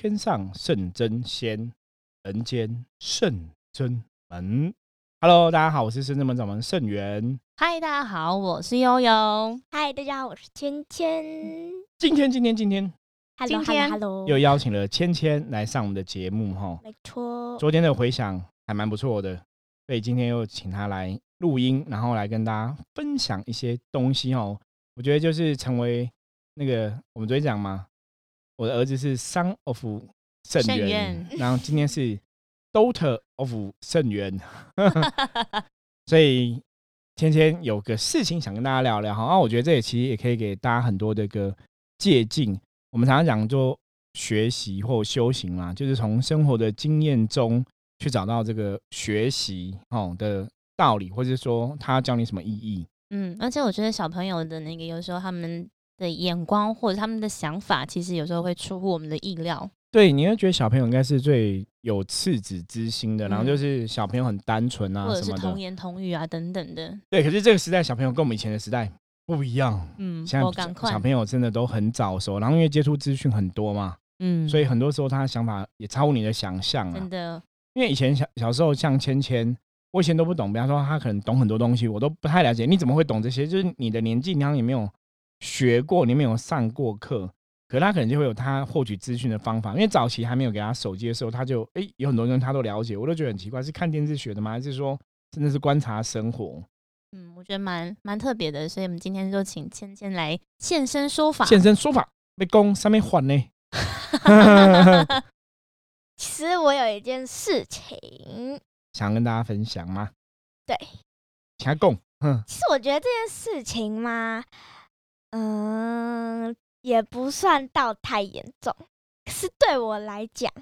天上圣真仙，人间圣真门。Hello，大家好，我是圣真门掌门圣元。嗨，大家好，我是悠悠。嗨，大家好，我是芊芊。今天，今天，今天，Hello，今天 Hello，又邀请了芊芊来上我们的节目哈。没错，昨天的回响还蛮不错的，所以今天又请她来录音，然后来跟大家分享一些东西哦。我觉得就是成为那个我们昨天讲嘛，我的儿子是 Son of 圣圣元元，然后今天是 Daughter of 圣元，所以天天有个事情想跟大家聊聊哈。然后我觉得这也其实也可以给大家很多的一个借鉴。我们常常讲做学习或修行嘛，就是从生活的经验中去找到这个学习哦的道理，或者说他教你什么意义。嗯，而且我觉得小朋友的那个有时候他们的眼光或者他们的想法，其实有时候会出乎我们的意料。对，你会觉得小朋友应该是最有赤子之心的，然后嗯就是小朋友很单纯啊或者。是童言童语啊等等的。对，可是这个时代小朋友跟我们以前的时代不一样。嗯，现在小，朋友真的都很早熟，然后因为接触资讯很多嘛，嗯，所以很多时候他的想法也超乎你的想象啊真。的，因为以前小小时候像芊芊，我以前都不懂，比方说他可能懂很多东西，我都不太了解。你怎么会懂这些？就是你的年纪，你好像也没有学过，你没有上过课，可他可能就会有他获取资讯的方法。因为早期还没有给他手机的时候，他就诶有很多东西他都了解，我都觉得很奇怪，是看电视学的吗？还是说真的是观察生活？嗯，我觉得蛮蛮特别的，所以我们今天就请芊芊来现身说法。现身说法，被攻上面还呢？其实我有一件事情，想跟大家分享吗？对，请他供。嗯，其实我觉得这件事情嘛，嗯，也不算到太严重，可是对我来讲，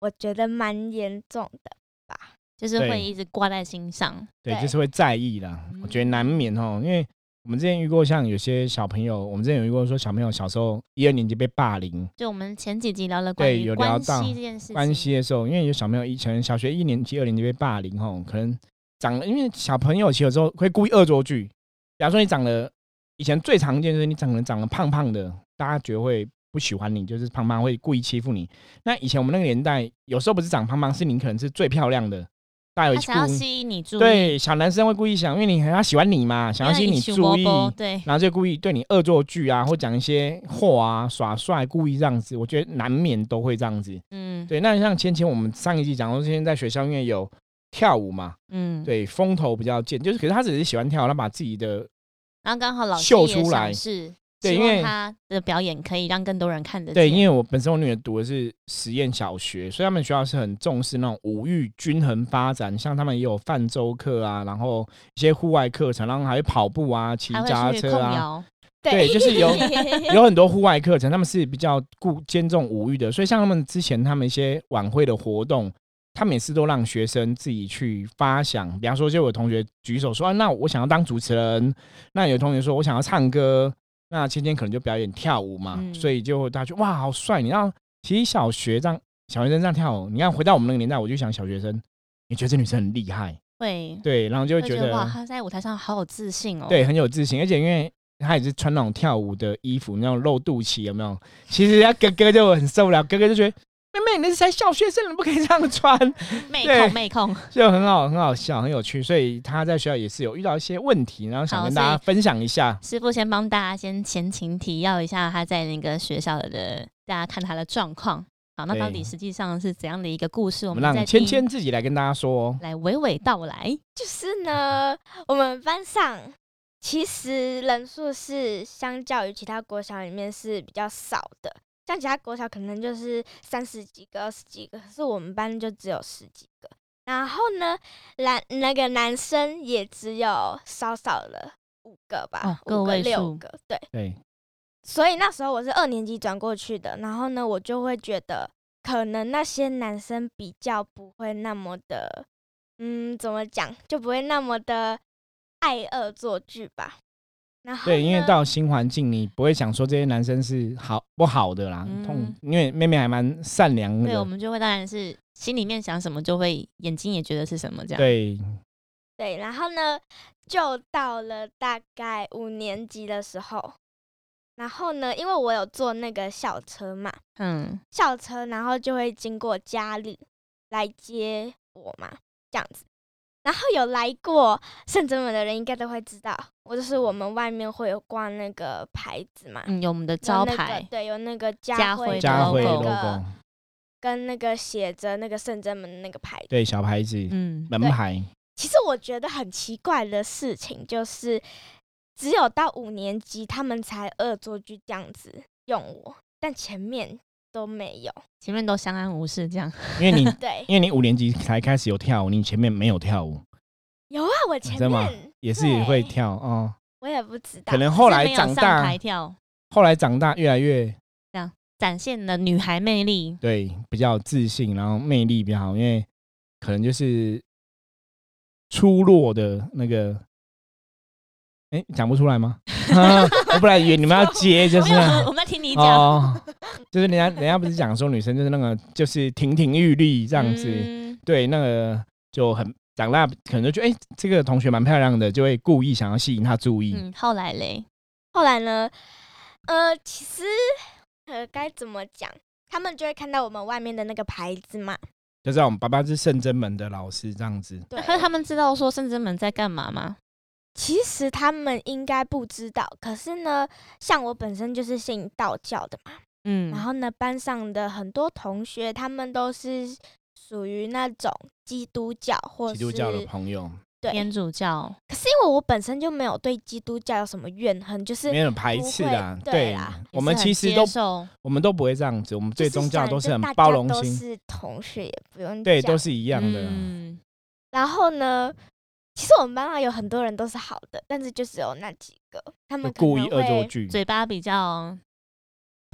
我觉得蛮严重的吧。就是会一直挂在心上。对，对就是会在意啦。我觉得难免哦，因为我们之前遇过，像有些小朋友，我们之前有遇过说小朋友小时候一二年级被霸凌就我们前几集聊了关对于关有聊到系这件事情，关系的时候，因为有小朋友以前小学一年级、二年级被霸凌吼，可能长了，因为小朋友其实有时候会故意恶作剧，假如说你长得以前最常见就是你长得长得胖胖的，大家觉得会不喜欢你，就是胖胖会故意欺负你。那以前我们那个年代，有时候不是长胖胖，是你可能是最漂亮的，大家有他想要吸引你注意，对小男生会故意想，因为你他喜欢你嘛，想要吸引你注意，对，然后就故意对你恶作剧啊，或讲一些话啊，耍帅，故意这样子。我觉得难免都会这样子。嗯，对，那像芊芊，我们上一季讲说，芊芊在学校因为有跳舞嘛，嗯，对，风头比较健，就是可是他只是喜欢跳，他把自己的然后刚好老师也秀出来是，对因为他的表演可以让更多人看得对，因为我本身我女儿读的是实验小学，所以他们学校是很重视那种五育均衡发展，像他们也有泛舟课啊，然后一些户外课程，然后还有跑步啊，骑还脚踏车啊，对就是有有很 多户外课程，他们是比较顾兼重五育的，所以像他们之前他们一些晚会的活动，他每次都让学生自己去发想。比方说，就有同学举手说：“啊，那我想要当主持人。”那有同学说：“我想要唱歌。”那芊芊可能就表演跳舞嘛，嗯所以就大家觉得哇，好帅！你让其实小学这样小学生这样跳舞，你看回到我们那个年代，我就想小学生，你觉得这女生很厉害，会对，然后就会会觉得哇，她在舞台上好有自信哦，对，很有自信，而且因为他也是穿那种跳舞的衣服，那种露肚脐，有没有？其实他哥哥就很受不了，哥哥就觉得妹妹，你那是才小学生，你不可以这样穿，妹对控妹控，就很好，很好笑，很有趣。所以他在学校也是有遇到一些问题，然后想跟大家分享一下。师傅先帮大家先前情提要一下他在那个学校的，大家看他的状况。好，那到底实际上是怎样的一个故事？我我们让芊芊自己来跟大家说哦。来娓娓道来。就是呢，我们班上其实人数是相较于其他国小里面是比较少的，像其他国小可能就是三十几个、二十几个，可是我们班就只有十几个。然后呢，男那个男生也只有少少了五个吧，五个六个，对。对，所以那时候我是二年级转过去的，然后呢，我就会觉得可能那些男生比较不会那么的，嗯，怎么讲，就不会那么的爱恶作剧吧。然后对，因为到新环境，你不会想说这些男生是好不好的啦。嗯痛，因为妹妹还蛮善良的对，我。们就会当然是心里面想什么，就会眼睛也觉得是什么这样。对，对，然后呢，就到了大概五年级的时候，然后呢，因为我有坐那个校车嘛，嗯，校车，然后就会经过家里来接我嘛，这样子。然后有来过圣真门的人，应该都会知道，我就是我们外面会有挂那个牌子嘛，嗯，有我们的有招那个牌，对，有那个家家徽家徽 logo 个 logo，跟那个写着那个圣真门的那个牌子。对，小牌子嗯，门对牌，其实我觉得很奇怪的事情就是，只有到五年级他们才恶作剧这样子用我，但前面都没有。前面都相安无事这样。因为你 对，因为你五年级才开始有跳舞，你前面没有跳舞，有啊，我前真的吗面也是会跳哦。我也不知道，可能后来没有上长大台，跳，后来长大越来越这样展现了女孩魅力。对比较自信，然后魅力比较好，因为可能就是出落的那个，哎，讲不出来吗？我本来以为你们要接，就是我们在听你讲。哦，就是人家人家不是讲说女生就是那个就是亭亭玉立这样子，嗯对，那个就很长大可能就觉得哎、这个同学蛮漂亮的，就会故意想要吸引她注意。嗯，后来嘞，后来呢，呃，其实呃该怎么讲，他们就会看到我们外面的那个牌子嘛。就知道我们爸爸是圣真门的老师这样子。对，可是他们知道说圣真门在干嘛吗？其实他们应该不知道，可是呢，像我本身就是信道教的嘛，嗯，然后呢，班上的很多同学他们都是属于那种基督教或是基督教的朋友对，天主教，可是因为我本身就没有对基督教有什么怨恨，就是没有排斥的，不会对啦我们其实都受我们都不会这样子，我们对宗教都是很包容心，家都是同学，也不用对，都是一样的。嗯，然后呢，其实我们班上有很多人都是好的，但是就只有那几个，他们故意恶作剧，嘴巴比较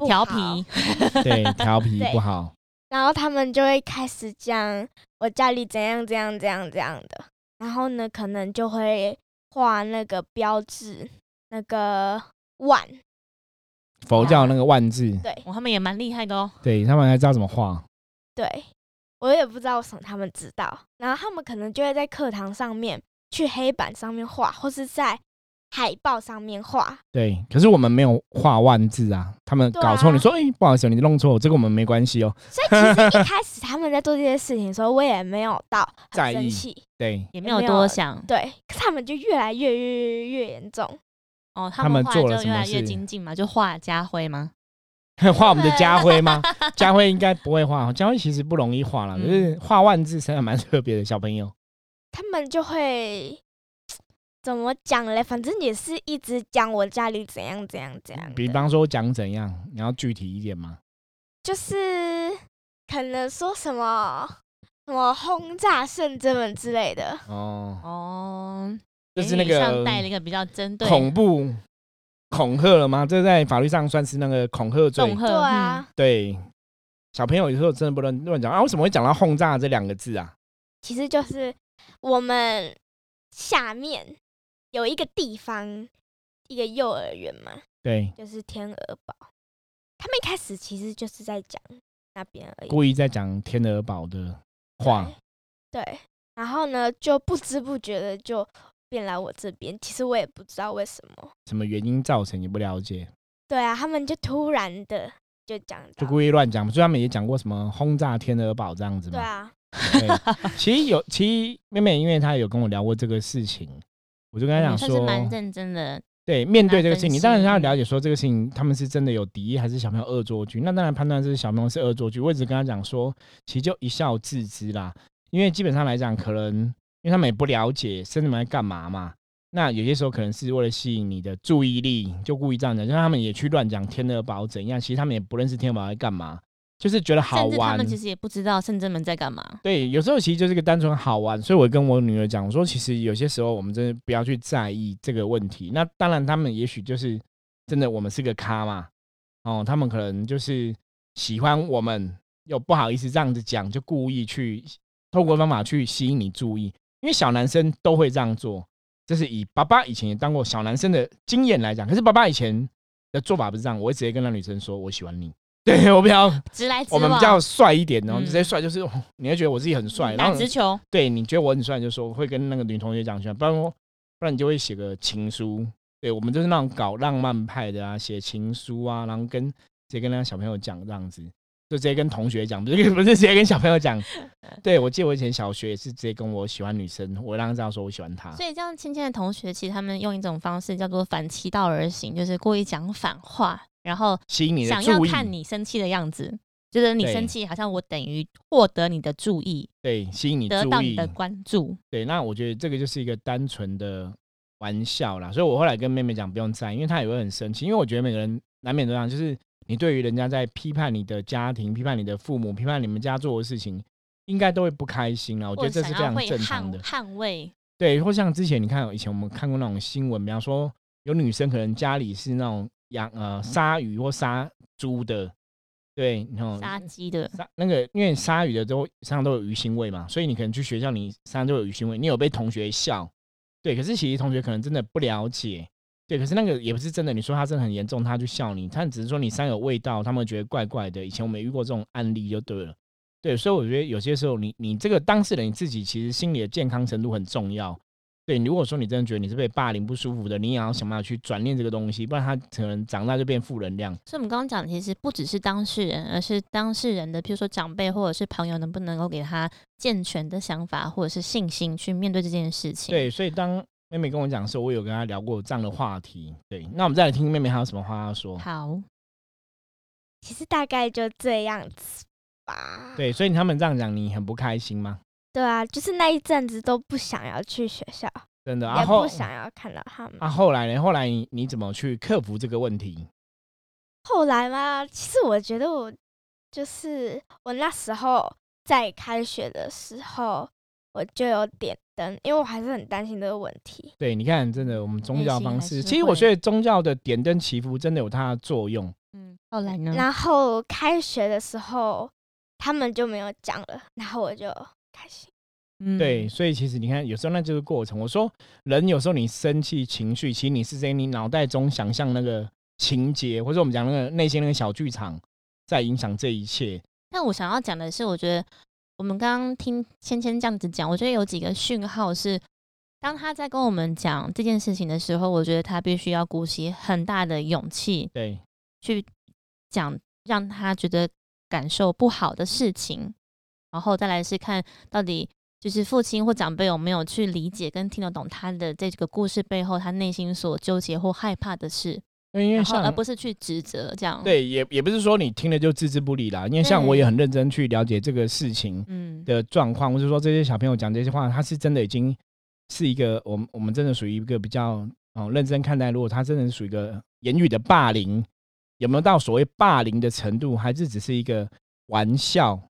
调皮，对，调皮不好。然后他们就会开始讲我家里怎样怎样怎样怎样的，然后呢，可能就会画那个标志，那个万，佛教那个万字，对。哦，他们也蛮厉害的哦。对他们还知道怎么画。对，我也不知道为什么他们知道，然后他们可能就会在课堂上面去黑板上面画，或是在海报上面画，对，可是我们没有画万字啊，他们搞错，啊你说，哎、不好意思，你弄错，这个我们没关系哦。所以其实一 开始他们在做这些事情的时候，我也没有到在意很生气，对，也没有多想对，可是他们就越来越越越越严重。哦，他们做了就越来越精进嘛，就画家徽吗？画我们的家徽吗？家徽应该不会画，家徽其实不容易画了，可是嗯画万字真的蛮特别的小朋友。他们就会怎么讲嘞？反正也是一直讲我家里怎样怎样怎样。比方说讲怎样，你要具体一点吗？就是可能说什么什么轰炸圣真门之类的。哦，哦，就是那个带了一个比较针对恐怖恐吓了吗？这在法律上算是那个恐吓罪恐。吓，对啊，对，小朋友有时候真的不能乱讲啊！为什么会讲到轰炸这两个字啊？其实就是我们下面有一个地方，一个幼儿园嘛，对，就是天鹅堡。他们一开始其实就是在讲那边而已。故意在讲天鹅堡的话。对，对，然后呢，就不知不觉的就变来我这边。其实我也不知道为什么。什么原因造成你不了解，对啊，他们就突然的就讲，就故意乱讲。所以他们也讲过什么轰炸天鹅堡这样子嘛。对啊，对，其实有，其实妹妹因为她有跟我聊过这个事情，我就跟她讲嗯是说，蛮认真的，对，面对这个事情，你当然要了解说这个事情他们是真的有敌意，还是小朋友恶作剧。那当然判断是小朋友是恶作剧，我只跟他讲说，其实就一笑置之啦。因为基本上来讲，可能因为他们也不了解生子们在干嘛嘛。那有些时候可能是为了吸引你的注意力，就故意这样讲，就他们也去乱讲天鹅堡怎样，其实他们也不认识天鹅堡在干嘛，就是觉得好甚至他玩们。其实也不知道圣真门在干嘛。对，有时候其实就是个单纯好玩，所以我跟我女儿讲，我说其实有些时候我们真的不要去在意这个问题。那当然，他们也许就是真的我们是个咖嘛，哦，他们可能就是喜欢我们，又不好意思这样子讲，就故意去透过方法去吸引你注意，因为小男生都会这样做。这是以爸爸以前也当过小男生的经验来讲，可是爸爸以前的做法不是这样，我会直接跟那女生说我喜欢你，对我比较直来直往我们比往，较帅一点，然后嗯直接帅就是、哦你会觉得我自己很帅，然打后直球，对你觉得我很帅，就说会跟那个女同学讲出来，不然我不然你就会写个情书，对我们就是那种搞浪漫派的啊，写情书啊，然后跟直接跟那个小朋友讲这样子，就直接跟同学讲，不是不是直接跟小朋友讲。对我记得我以前小学也是直接跟我喜欢女生，我让他知道说我喜欢她。所以这样亲近的同学，其实他们用一种方式叫做反其道而行，就是故意讲反话，然后想要，看你生气的样子，就是你生气，好像我等于获得你的注意，对，吸引你注意得到你的。关注。对，那我觉得这个就是一个单纯的玩笑啦，所以我后来跟妹妹讲不用在意，因为她也会很生气，因为我觉得每个人难免都这样，就是你对于人家在批判你的家庭、批判你的父母、批判你们家做的事情，应该都会不开心啦。我觉得这是非常正常的捍。捍卫，对，或像之前你看，以前我们看过那种新闻，比方说有女生可能家里是那种养呃杀鱼或杀猪的，对，然后杀鸡的，杀那个，因为鲨鱼的都身上都有鱼腥味嘛，所以你可能去学校，你身上都有鱼腥味，你有被同学笑，对，可是其实同学可能真的不了解，对，可是那个也不是真的，你说他真的很严重，他就笑你，他只是说你身上有味道，他们觉得怪怪的。以前我们遇过这种案例就对了，对，所以我觉得有些时候你你这个当事人你自己其实心理的健康程度很重要。对，如果说你真的觉得你是被霸凌不舒服的，你也要想办法去转念这个东西，不然他可能长大就变负能量。所以我们刚刚讲，的其实不只是当事人，而是当事人的，譬如说长辈或者是朋友，能不能够给他健全的想法或者是信心去面对这件事情。对，所以当妹妹跟我讲的时候，我有跟她聊过这样的话题。对，那我们再来听妹妹还有什么话要说。好，其实大概就这样子吧。对，所以他们这样讲，你很不开心吗？对啊，就是那一阵子都不想要去学校，真的，也啊后不想要看到他们。啊后来呢？后来你你怎么去克服这个问题？后来嘛，其实我觉得我就是我那时候在开学的时候，我就有点灯，因为我还是很担心这个问题。对，你看，真的，我们宗教方式，其实我觉得宗教的点灯祈福真的有它的作用。嗯，后来呢？然后开学的时候，他们就没有讲了，然后我就开心。嗯对，，所以其实你看，有时候那就是过程。我说，人有时候你生气情绪，其实你是在你脑袋中想象那个情节，或者我们讲那个内心那个小剧场，在影响这一切。但我想要讲的是，我觉得我们刚刚听芊芊这样子讲，我觉得有几个讯号是，当他在跟我们讲这件事情的时候，我觉得他必须要鼓起很大的勇气对，去讲让他觉得感受不好的事情，然后再来是看到底就是父亲或长辈有没有去理解跟听得懂他的这个故事背后他内心所纠结或害怕的事，因为而不是去指责这样。，对，也也不是说你听了就置之不理啦。因为像我也很认真去了解这个事情嗯，的状况，或者说这些小朋友讲这些话，他是真的已经是一个我们我们真的属于一个比较哦认真看待。如果他真的是属于一个言语的霸凌，有没有到所谓霸凌的程度，还是只是一个玩笑？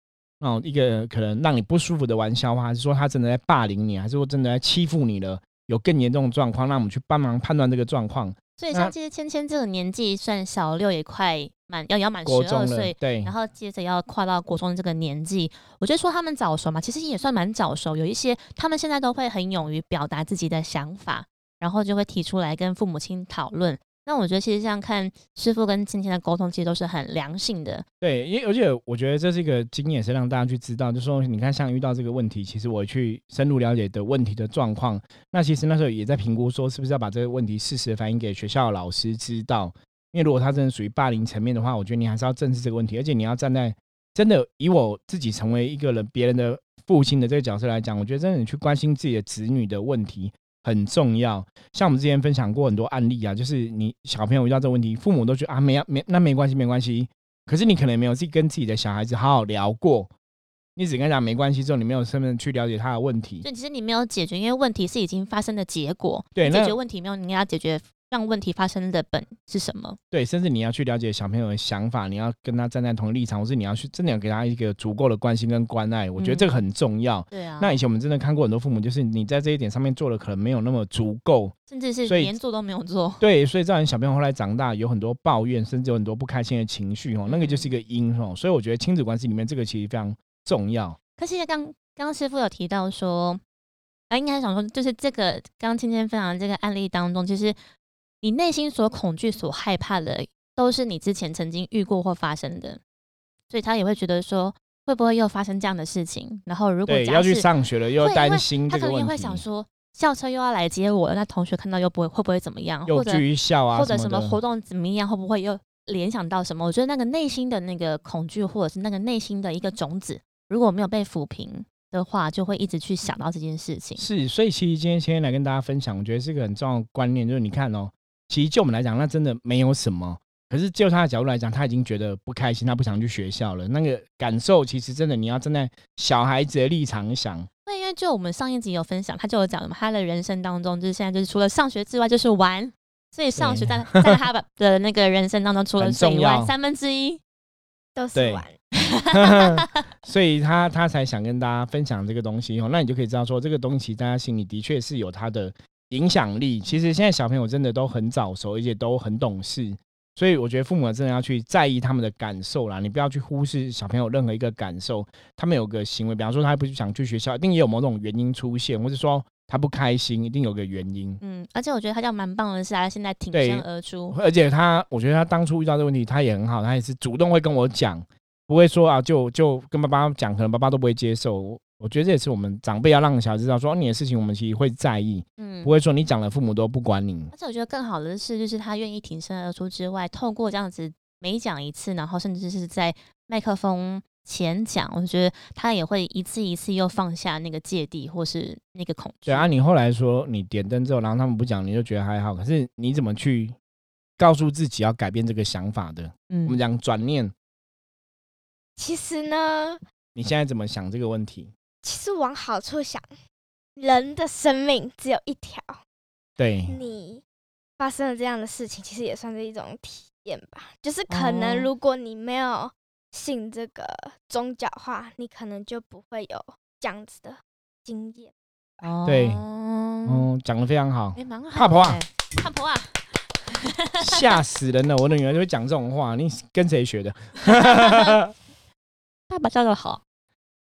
哦，一个可能让你不舒服的玩笑话，还是说他真的在霸凌你，还是说真的在欺负你了？有更严重的状况，让我们去帮忙判断这个状况。所以像其实芊芊这个年纪，算小六也快满要要满十二岁，，对然，后接着要跨到国中这个年纪，我觉得说他们早熟嘛，其实也算蛮早熟。有一些他们现在都会很勇于表达自己的想法，然后就会提出来跟父母亲讨论。那我觉得其实像看师傅跟今天的沟通，其实都是很良性的。对，因为而且我觉得这是一个经验，是让大家去知道，就是说你看，像遇到这个问题，其实我去深入了解的问题的状况，那其实那时候也在评估说，是不是要把这个问题适时的反映给学校老师知道。因为如果他真的属于霸凌层面的话，我觉得你还是要正视这个问题，而且你要站在真的以我自己成为一个人别人的父亲的这个角色来讲，我觉得真的你去关心自己的子女的问题很重要。像我们之前分享过很多案例啊，就是你小朋友遇到这个问题，父母都觉得啊没没那没关系没关系，可是你可能没有自己跟自己的小孩子好好聊过，你只跟他讲没关系之后，你没有身份去了解他的问题所。以其实你没有解决，因为问题是已经发生的结果。对解决问题没有，你要解决让问题发生的本是什么？对，甚至你要去了解小朋友的想法，你要跟他站在同一立场，或是你要去真的要给他一个足够的关心跟关爱，我觉得这个很重要。对啊，那以前我们真的看过很多父母，就是你在这一点上面做的可能没有那么足够，甚至是连做都没有做。对，所以造成小朋友后来长大有很多抱怨，甚至有很多不开心的情绪哦，那个就是一个因哦。所以我觉得亲子关系里面这个其实非常重要。可是刚刚刚师傅有提到说，啊，应该想说，就是这个刚刚芊芊分享的这个案例当中，其实你内心所恐惧、所害怕的，都是你之前曾经遇过或发生的，所以他也会觉得说，会不会又发生这样的事情？然后如果对，要去上学了，又担心他可能也会。想说，校车又要来接我了，那同学看到又不会会不会怎么样，又或者剧笑啊，或者什么活动怎么样，会不会又联想到什么？我觉得那个内心的那个恐惧，或者是那个内心的一个种子，如果没有被抚平的话，就会一直去想到这件事情。是，所以其实今天先来跟大家分享，我觉得是一个很重要的观念，就是你看哦，其实就我们来讲，那真的没有什么。可是就他的角度来讲，他已经觉得不开心，他不想去学校了。那个感受，其实真的你要站在小孩子的立场想。那因为就我们上一集有分享，他就有讲嘛，他的人生当中就是现在就是除了上学之外就是玩，所以上学在 在他的的那个人生当中，除了很睡以重要外三分之一都是对玩。所以他他才想跟大家分享这个东西哦，那你就可以知道说，这个东西大家心里的确是有他的影响力。其实现在小朋友真的都很早熟，而且都很懂事，所以我觉得父母真的要去在意他们的感受啦，你不要去忽视小朋友任何一个感受。他们有个行为，比方说他不想去学校，一定也有某种原因出现，或者说他不开心，一定有个原因。嗯，而且我觉得他叫蛮棒的是，他现在挺身而出，而且他，我觉得他当初遇到这个问题，他也很好，他也是主动会跟我讲，不会说啊，就就跟爸爸讲，可能爸爸都不会接受。我觉得这也是我们长辈要让小孩知道，说、哦你的事情我们其实会在意，嗯不。会说你讲了父母都不管你。而且我觉得更好的是，就是他愿意挺身而出之外，透过这样子每讲一次，然后甚至是在麦克风前讲，我觉得他也会一次一次又放下那个芥蒂或是那个恐惧。对啊，你后来说你点灯之后，然后他们不讲，你就觉得还好。可是你怎么去告诉自己要改变这个想法的？嗯我们讲转念，其实呢，你现在怎么想这个问题？其实往好处想，人的生命只有一条，对，你发生了这样的事情，其实也算是一种体验吧。就是可能哦如果你没有信这个宗教话，你可能就不会有这样子的经验。哦对哦，嗯，讲的非常好，哎，蛮好。怕婆啊，怕婆啊，吓死人了！我的女儿就会讲这种话，你跟谁学的？爸爸教的好。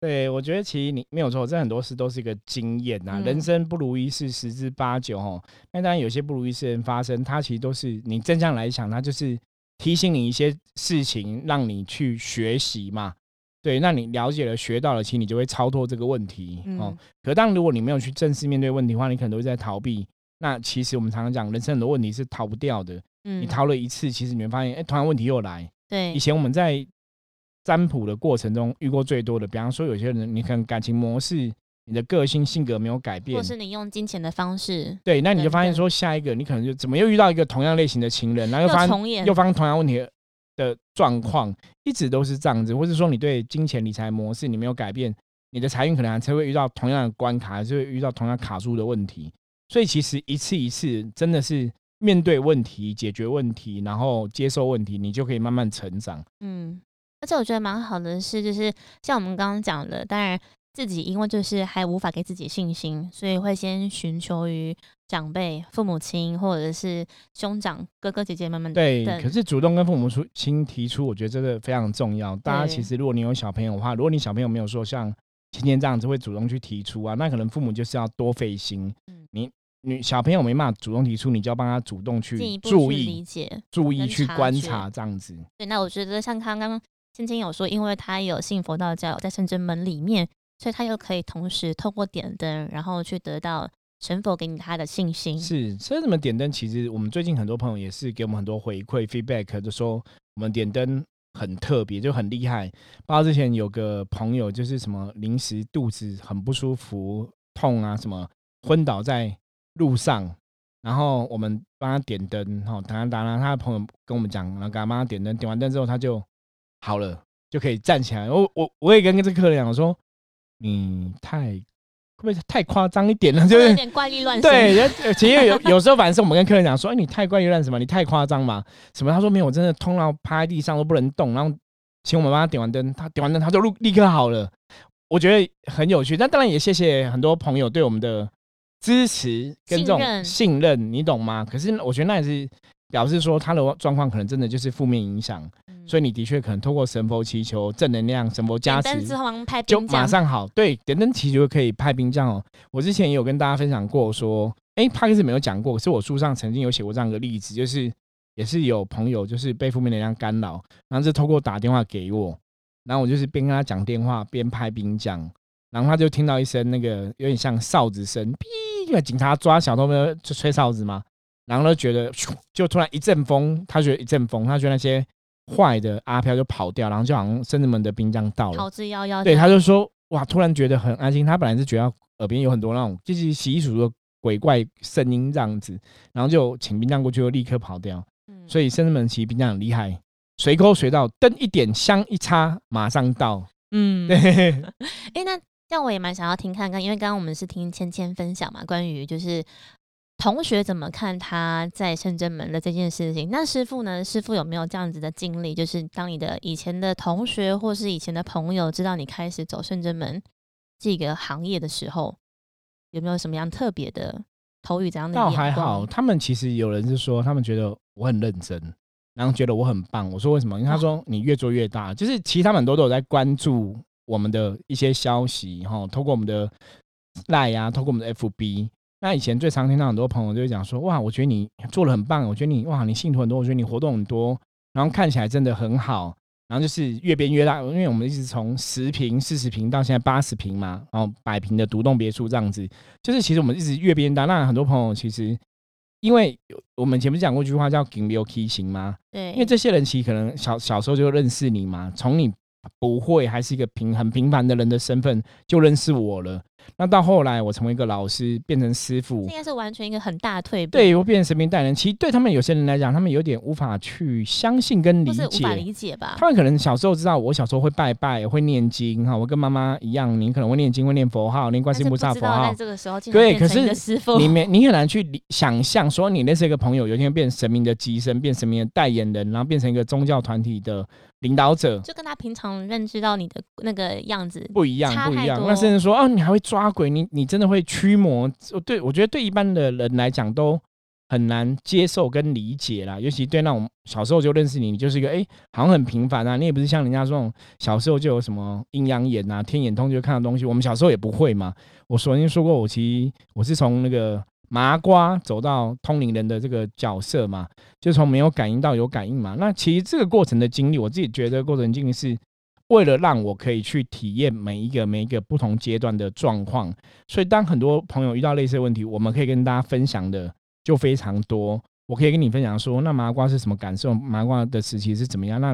对，我觉得其实你没有错，这很多事都是一个经验呐、嗯人生不如意事十之八九哦。那当然有些不如意事情发生，它其实都是你正向来想，它就是提醒你一些事情，让你去学习嘛。对，那你了解了、学到了，其实你就会超脱这个问题、哦嗯。可当如果你没有去正式面对问题的话，你可能都会在逃避。那其实我们常常讲，人生很多问题是逃不掉的。嗯你逃了一次，其实你会发现，哎，突然问题又来。对以前我们在占卜的过程中遇过最多的，比方说有些人你可能感情模式、你的个性性格没有改变或，是你用金钱的方式对，那你就发现说下一个你可能就怎么又遇到一个同样类型的情人，然后又发又，发生同样问题的的状况，一直都是这样子，或者说你对金钱理财模式你没有改变，你的财运可能还是会遇到同样的关卡，还是会遇到同样卡住的问题。所以其实一次一次真的是面对问题、解决问题，然后接受问题，你就可以慢慢成长。嗯，而且我觉得蛮好的是，就是像我们刚刚讲的，当然自己因为就是还无法给自己信心，所以会先寻求于长辈、父母亲或者是兄长、哥哥姐姐们们对，可是主动跟父母出亲提出，我觉得这个非常重要。大家其实如果你有小朋友的话，如果你小朋友没有说像今天这样子会主动去提出啊，那可能父母就是要多费心。嗯你你小朋友没办法主动提出，你就要帮他主动去注意理意、解。注意去观察这样子。对，那我觉得像刚刚芊芊有说，因为他有信佛道教，在圣真门里面，所以他又可以同时透过点灯，然后去得到神佛给你他的信心。是，所以怎么点灯？其实我们最近很多朋友也是给我们很多回馈 feedback，就说我们点灯很特别，就很厉害。包括之前有个朋友就是什么临时肚子很不舒服、痛啊，什么昏倒在路上，然后我们帮他点灯，哈，当然当然，他的朋友跟我们讲，然后给他帮他点灯，点完灯之后他就好了，就可以站起来。我我我也跟这个客人讲，我说你太会不会太夸张一点了？就是有点怪力乱神。对，其实有 有时候反正是我们跟客人讲说，哎，你太怪力乱神嘛，你太夸张嘛，什么？他说没有，我真的痛到趴在地上都不能动，然后请我们帮他点完灯，他点完灯他就立立刻好了。我觉得很有趣，但当然也谢谢很多朋友对我们的支持跟这种信任信任，你懂吗？可是我觉得那也是表示说他的状况可能真的就是负面影响，嗯所以你的确可能透过神佛祈求正能量，神佛加持，就马上好。对，点灯祈求可以派兵将哦。我之前也有跟大家分享过，说，哎，帕克斯没有讲过，可是我书上曾经有写过这样一个例子，就是也是有朋友就是被负面能量干扰，然后就透过打电话给我，然后我就是边跟他讲电话边拍兵将，然后他就听到一声那个有点像哨子声，哔因为警察抓小偷们就吹哨子嘛，然后呢觉得就突然一阵风，他觉得一阵风，他觉得那些坏的阿飘就跑掉，然后就好像深圳门的兵将到了，逃之夭夭。对，他就说哇，突然觉得很安心。他本来是觉得耳边有很多那种就是洗衣鼠的鬼怪声音这样子，然后就请兵将过去，就立刻跑掉。嗯所以深圳门其实兵将很厉害，随口随到，灯一点，香一插，马上到。嗯，对，哎、那但我也蛮想要听看看，因为刚刚我们是听芊芊分享嘛，关于就是同学怎么看他在深圳门的这件事情。那师傅呢？师傅有没有这样子的经历？就是当你的以前的同学或是以前的朋友知道你开始走深圳门这个行业的时候，有没有什么样特别的投语怎样的倒还好。他们其实有人是说，他们觉得我很认真，然后觉得我很棒。我说为什么？因为他说你越做越大，就是其实他们很多都有在关注我们的一些消息，哈，通过我们的 Line 啊，透过我们的 FB。那以前最常听到很多朋友就会讲说，哇，我觉得你做的很棒，我觉得你哇，你信徒很多，我觉得你活动很多，然后看起来真的很好。然后就是越变越大，因为我们一直从十平、四十平到现在八十平嘛，然后百平的独栋别墅这样子，就是其实我们一直越变大。那很多朋友其实，因为我们前面讲过一句话叫“顶流 K 型”吗？对，因为这些人其实可能小小时候就认识你嘛，从你不会还是一个平很平凡的人的身份就认识我了。那到后来我成为一个老师，变成师傅这，应该是完全一个很大的蜕变，对，我变成神明代言人。其实对他们有些人来讲，他们有点无法去相信跟理解无解法。理解吧？他们可能小时候知道，我小时候会拜拜，会念经哈，我跟妈妈一样，你可能会念经，会念佛号，念观世音菩萨佛号个时候对可是你没，你很难去想象说，你认识一个朋友，有一天变神明的机身，变神明的代言人，然后变成一个宗教团体的领导者，就跟他平常认知到你的那个样子不一样，不一样。那甚至说，哦，你还会抓鬼，你你真的会驱魔？对我觉得对一般的人来讲都很难接受跟理解啦。尤其对那种小时候就认识你，你就是一个哎、好像很平凡啊，你也不是像人家这种小时候就有什么阴阳眼啊、天眼通就看到东西，我们小时候也不会嘛。我昨天说过，我其实我是从那个麻瓜走到通灵人的这个角色嘛，就从没有感应到有感应嘛。那其实这个过程的经历，我自己觉得过程经历是为了让我可以去体验每一个每一个不同阶段的状况。所以当很多朋友遇到类似的问题，我们可以跟大家分享的就非常多。我可以跟你分享说，那麻瓜是什么感受？麻瓜的时期是怎么样？那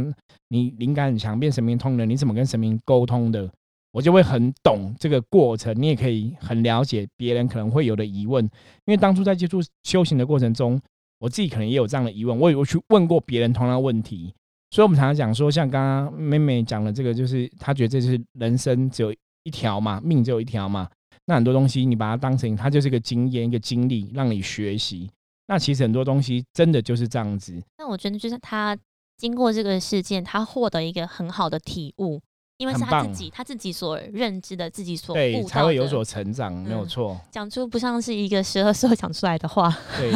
你灵感很强，变神明通人，你怎么跟神明沟通的？我就会很懂这个过程，你也可以很了解别人可能会有的疑问，因为当初在接触修行的过程中，我自己可能也有这样的疑问，我有去问过别人同样的问题，所以我们常常讲说，像刚刚妹妹讲的这个，就是她觉得这是人生只有一条嘛，命只有一条嘛，那很多东西你把它当成它就是个经验、一个经历，让你学习。那其实很多东西真的就是这样子，那我觉得就是他经过这个事件，他获得一个很好的体悟，因为是他自己他自己所认知的，自己所对，才会有所成长，没有嗯错。讲出不像是一个十二岁讲出来的话。对，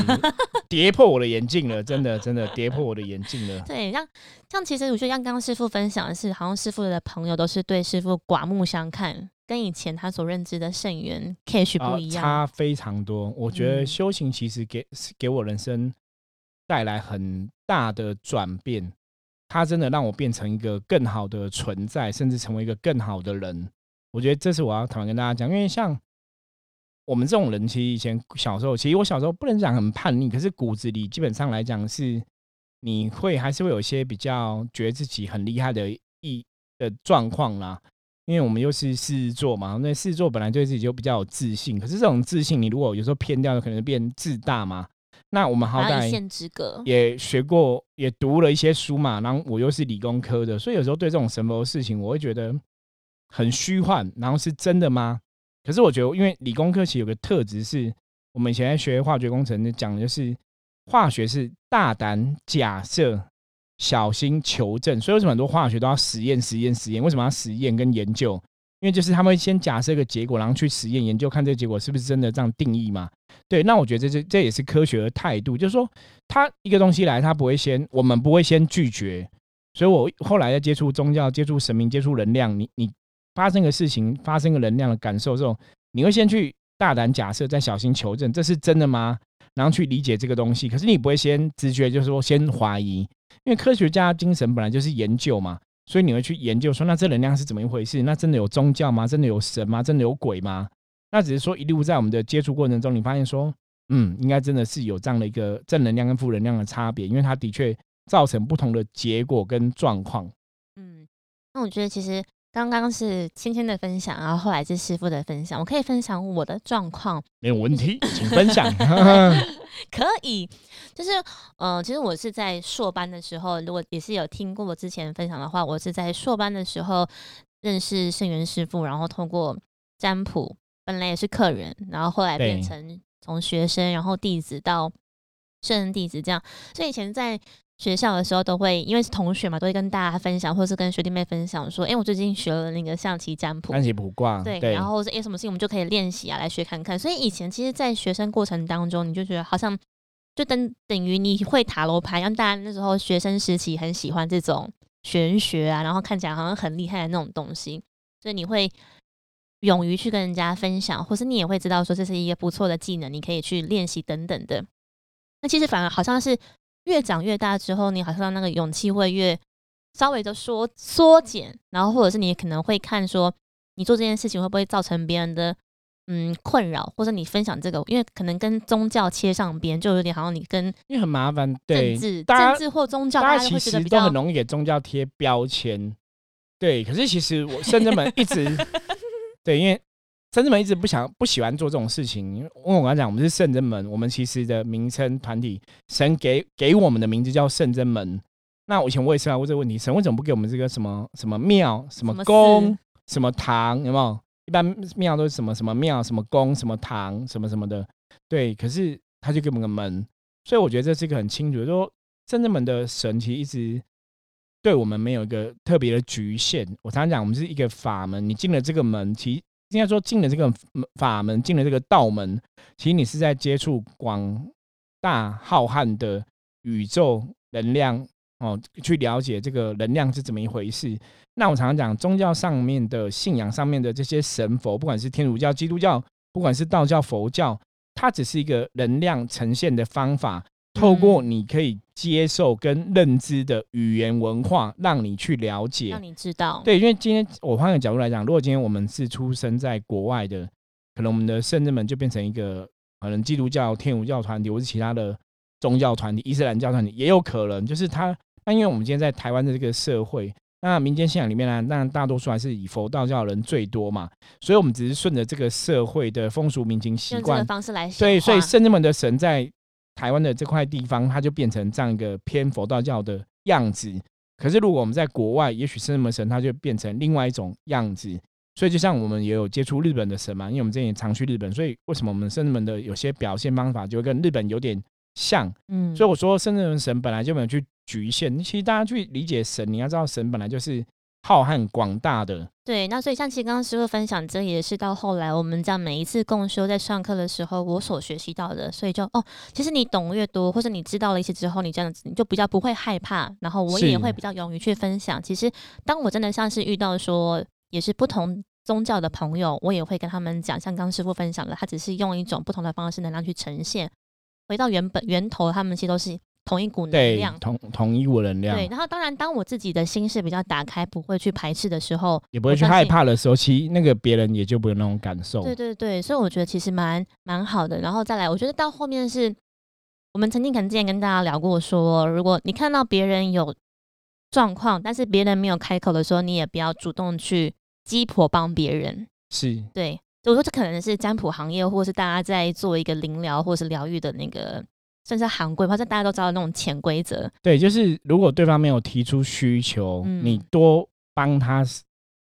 跌破我的眼镜了，真的真的跌破我的眼镜了。对，像像其实我觉得像刚刚师傅分享的是，好像师傅的朋友都是对师傅刮目相看，跟以前他所认知的圣元 cash 啊不一样。差非常多。我觉得嗯修行其实给是给我人生带来很大的转变，他真的让我变成一个更好的存在，甚至成为一个更好的人。我觉得这是我要坦白跟大家讲，因为像我们这种人，其实以前小时候，其实我小时候不能讲很叛逆，可是骨子里基本上来讲是你会还是会有一些比较觉得自己很厉害的意的状况啦。因为我们又是狮子座嘛，那狮子座本来对自己就比较有自信，可是这种自信，你如果有时候偏掉，可能变自大嘛。那我们好歹还有一线之隔。也学过，也读了一些书嘛，然后我又是理工科的，所以有时候对这种神佛的事情，我会觉得很虚幻，然后是真的吗？可是我觉得，因为理工科其实有个特质是，我们以前在学化学工程讲的就是化学是大胆假设，小心求证。所以为什么很多化学都要实验、实验、实验？为什么要实验跟研究？因为就是他们会先假设一个结果，然后去实验研究，看这个结果是不是真的这样定义嘛？对，那我觉得这这这也是科学的态度，就是说，他一个东西来，他不会先，我们不会先拒绝。所以我后来在接触宗教、接触神明、接触能量，你你发生个事情、发生个能量的感受之后，你会先去大胆假设，再小心求证，这是真的吗？然后去理解这个东西。可是你不会先直觉，就是说先怀疑，因为科学家精神本来就是研究嘛，所以你会去研究说，那这能量是怎么一回事？那真的有宗教吗？真的有神吗？真的有鬼吗？那只是说一路在我们的接触过程中，你发现说，嗯，应该真的是有这样的一个正能量跟负能量的差别，因为它的确造成不同的结果跟状况。嗯，那我觉得其实刚刚是芊芊的分享，然后后来是师傅的分享，我可以分享我的状况，没有问题，请分享。可以，就是呃，其实我是在硕班的时候，如果也是有听过我之前分享的话，我是在硕班的时候认识圣元师傅，然后通过占卜，本来也是客人，然后后来变成从学生，然后弟子到圣人弟子这样，所以以前在。学校的时候都会，因为是同学嘛，都会跟大家分享，或者是跟学弟妹分享说，哎、我最近学了那个象棋占卜，象棋卜卦，对，然后是诶什么事情我们就可以练习啊，来学看看。所以以前其实，在学生过程当中，你就觉得好像就等等于你会塔罗牌，让大家那时候学生时期很喜欢这种玄学啊，然后看起来好像很厉害的那种东西，所以你会勇于去跟人家分享，或是你也会知道说这是一个不错的技能，你可以去练习等等的。那其实反而好像是越长越大之后，你好像那个勇气会越稍微的缩缩减，然后或者是你可能会看说。你做这件事情会不会造成别人的嗯困扰，或者你分享这个，因为可能跟宗教切上边，就有点好像你跟因为很麻烦，对政对，治、政治或宗教，大家其实都很容易给宗教贴标签，对。可是其实我圣人们一直 对，因为圣真门一直不想不喜欢做这种事情。因为我刚刚讲，我们是圣真门，我们其实的名称团体，神给给我们的名字叫圣真门。那我以前我也思考过这个问题，神为什么不给我们这个什么什么庙、什么宫、什么堂？有没有？一般庙都是什么什么庙、什么宫、什么堂、什么什么的。对，可是他就给我们个门，所以我觉得这是一个很清楚的说，真正门的神其实一直对我们没有一个特别的局限。我常常讲，我们是一个法门，你进了这个门，其实应该说进了这个法门，进了这个道门，其实你是在接触广大浩瀚的宇宙能量哦，去了解这个能量是怎么一回事。那我常常讲，宗教上面的信仰上面的这些神佛，不管是天主教、基督教，不管是道教、佛教，它只是一个能量呈现的方法，透过你可以接受跟认知的语言文化，让你去了解让。你知道，对，因为今天我换个角度来讲，如果今天我们是出生在国外的，可能我们的圣人们就变成一个可能基督教、天主教团体，或是其他的宗教团体、伊斯兰教团体，也有可能就是他。那因为我们今天在台湾的这个社会，那民间信仰里面呢，当然大多数还是以佛道教的人最多嘛，所以我们只是顺着这个社会的风俗民情习惯方式来显对，所以化圣人们的神在台湾的这块地方，它就变成这样一个偏佛道教的样子。可是如果我们在国外，也许圣人们神它就变成另外一种样子。所以就像我们也有接触日本的神嘛，因为我们之前也常去日本，所以为什么我们圣人们的有些表现方法就会跟日本有点像？嗯，所以我说圣人神本来就没有去局限。其实大家去理解神，你要知道神本来就是浩瀚广大的。对，那所以像其实刚刚师傅分享，这也是到后来我们这样每一次共修在上课的时候，我所学习到的，所以就哦，其实你懂越多，或者你知道了一些之后，你这样子你就比较不会害怕，然后我也会比较勇于去分享。其实当我真的像是遇到说也是不同宗教的朋友，我也会跟他们讲，像刚刚师傅分享的，他只是用一种不同的方式能量去呈现，回到原本源头，他们其实都是同一股能量，。同同一股能量，对，然后当然，当我自己的心是比较打开，不会去排斥的时候，也不会去害怕的时候，其实那个别人也就不有那种感受。对对对，所以我觉得其实蛮蛮好的。然后再来，我觉得到后面是，我们曾经可能之前跟大家聊过说，如果你看到别人有状况，但是别人没有开口的时候，你也不要主动去鸡婆帮别人。是对，我说这可能是占卜行业，或是大家在做一个灵疗或是疗愈的那个，甚至行规，或者大家都知道那种潜规则。对，就是如果对方没有提出需求，嗯你多帮他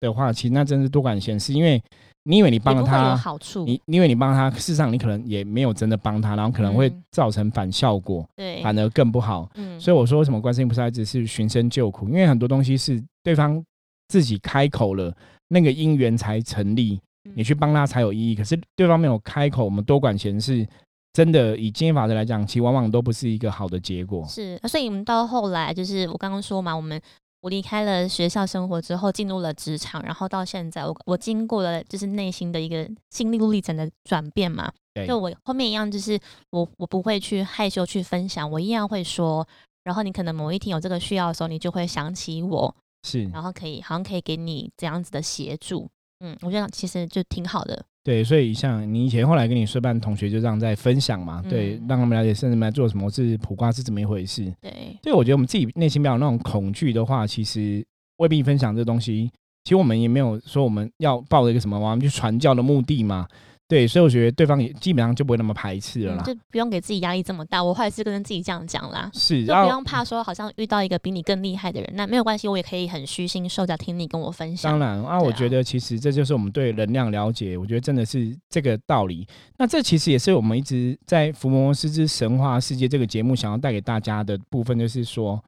的话，其实那真是多管闲事，因为你以为你帮了他好处，你你以为你帮他，事实上你可能也没有真的帮他，然后可能会嗯造成反效果，对，反而更不好。嗯，所以我说为什么观世音菩萨一直是寻声救苦，因为很多东西是对方自己开口了，那个因缘才成立，嗯你去帮他才有意义。可是对方没有开口，我们多管闲事，真的以经验法则来讲，其实往往都不是一个好的结果。是，啊所以我们到后来就是我刚刚说嘛，我们我离开了学校生活之后，进入了职场，然后到现在，我我经过了就是内心的一个心路历程的转变嘛。对就我后面一样，就是我我不会去害羞去分享，我一样会说。然后你可能某一天有这个需要的时候，你就会想起我，是，然后可以好像可以给你这样子的协助。嗯，我觉得其实就挺好的。对，所以像你以前后来跟你睡班同学就这样在分享嘛，对，嗯让他们了解甚至们在做什么，是普瓜是怎么一回事。对，对，我觉得我们自己内心没有那种恐惧的话，其实未必分享这东西。其实我们也没有说我们要抱着一个什么我们去传教的目的嘛。对，所以我觉得对方也基本上就不会那么排斥了嗯，啦。就不用给自己压力这么大。我后来是跟自己这样讲啦，是，就不用怕说好像遇到一个比你更厉害的人，那没有关系，我也可以很虚心受教听你跟我分享。当然啊，啊我觉得其实这就是我们对能量了解，我觉得真的是这个道理。那这其实也是我们一直在《伏魔摩斯之神话世界》这个节目想要带给大家的部分，就是说，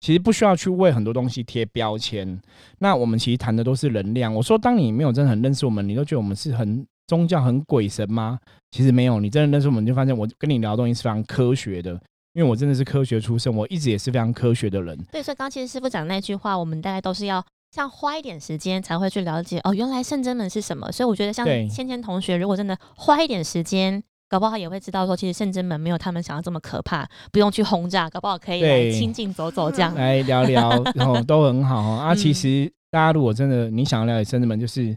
其实不需要去为很多东西贴标签。那我们其实谈的都是能量。我说，当你没有真的很认识我们，你都觉得我们是很宗教、很鬼神吗？其实没有，你真的认识我们，你就发现我跟你聊的东西是非常科学的。因为我真的是科学出身，我一直也是非常科学的人。对，所以刚刚其实师傅讲那句话，我们大概都是要像花一点时间才会去了解哦，原来圣真门是什么。所以我觉得像芊芊同学，如果真的花一点时间。搞不好也会知道说，其实圣真门没有他们想要这么可怕，不用去轰炸，搞不好可以来对亲近走走这样。来聊聊，然后都很好哦啊。嗯其实大家如果真的你想要了解圣真门，就是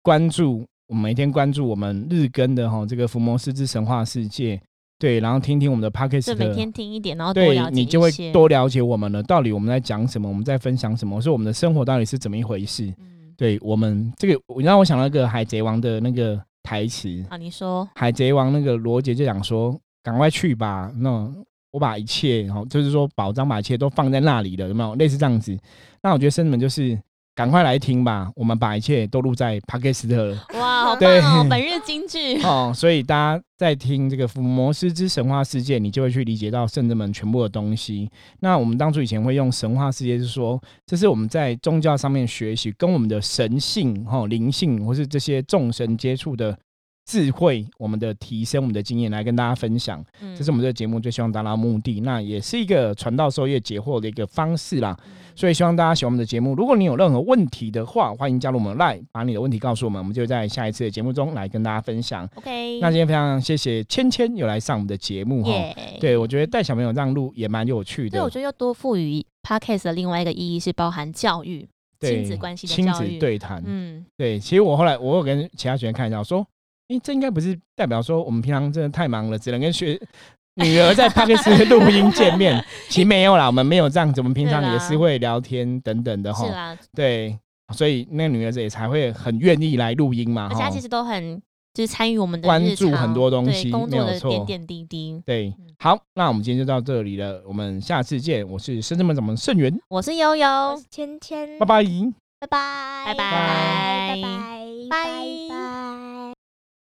关注我们每天关注我们日更的哈这个福摩斯之神话世界，对，然后听听我们的 p o d c a 就 s 每。天听一点，然后多对你就会多了解我们了，到底我们在讲什么，我们在分享什么，说我们的生活到底是怎么一回事。嗯，对我们这个，你让我想到一个海贼王的那个台词，啊，你说，海贼王那个罗杰就讲说：“赶快去吧，那我把一切，然后就是说宝藏把一切都放在那里了，有没有类似这样子？那我觉得生们就是赶快来听吧，我们把一切都录在 a s t 了哇，好棒哦，本日金句。哦，所以大家在听这个《伏魔师之神话世界》，你就会去理解到圣人们全部的东西。那我们当初以前会用神话世界，是说这是我们在宗教上面学习，跟我们的神性、哈、灵性，或是这些众神接触的智慧，我们的提升，我们的经验来跟大家分享。嗯这是我们这个节目最希望达到的目的，那也是一个传道授业解惑的一个方式啦。所以希望大家喜欢我们的节目。如果你有任何问题的话，欢迎加入我们的 Line，把你的问题告诉我们，我们就在下一次的节目中来跟大家分享。OK，那今天非常谢谢芊芊有来上我们的节目哈。耶，对，我觉得带小朋友这样录也蛮有趣的对，我。觉得要多赋予 podcast 的另外一个意义是包含教育、对亲子关系的亲子教育。对谈，嗯，对，其实我后来我有跟其他学员看一下，我说，诶，这应该不是代表说我们平常真的太忙了，只能跟学女儿在 p a c k e 录音见面。其实没有啦，我们没有这样子，我们平常也是会聊天等等的哈。是啦，对，所以那个女儿也才会很愿意来录音嘛。哈而且他其实都很就是参与我们的关注很多东西工作没有错的点点滴滴。对嗯，好，那我们今天就到这里了，我们下次见。我是深圳门掌门盛元，我是悠悠芊芊，拜拜。拜拜，拜拜拜拜，拜拜拜。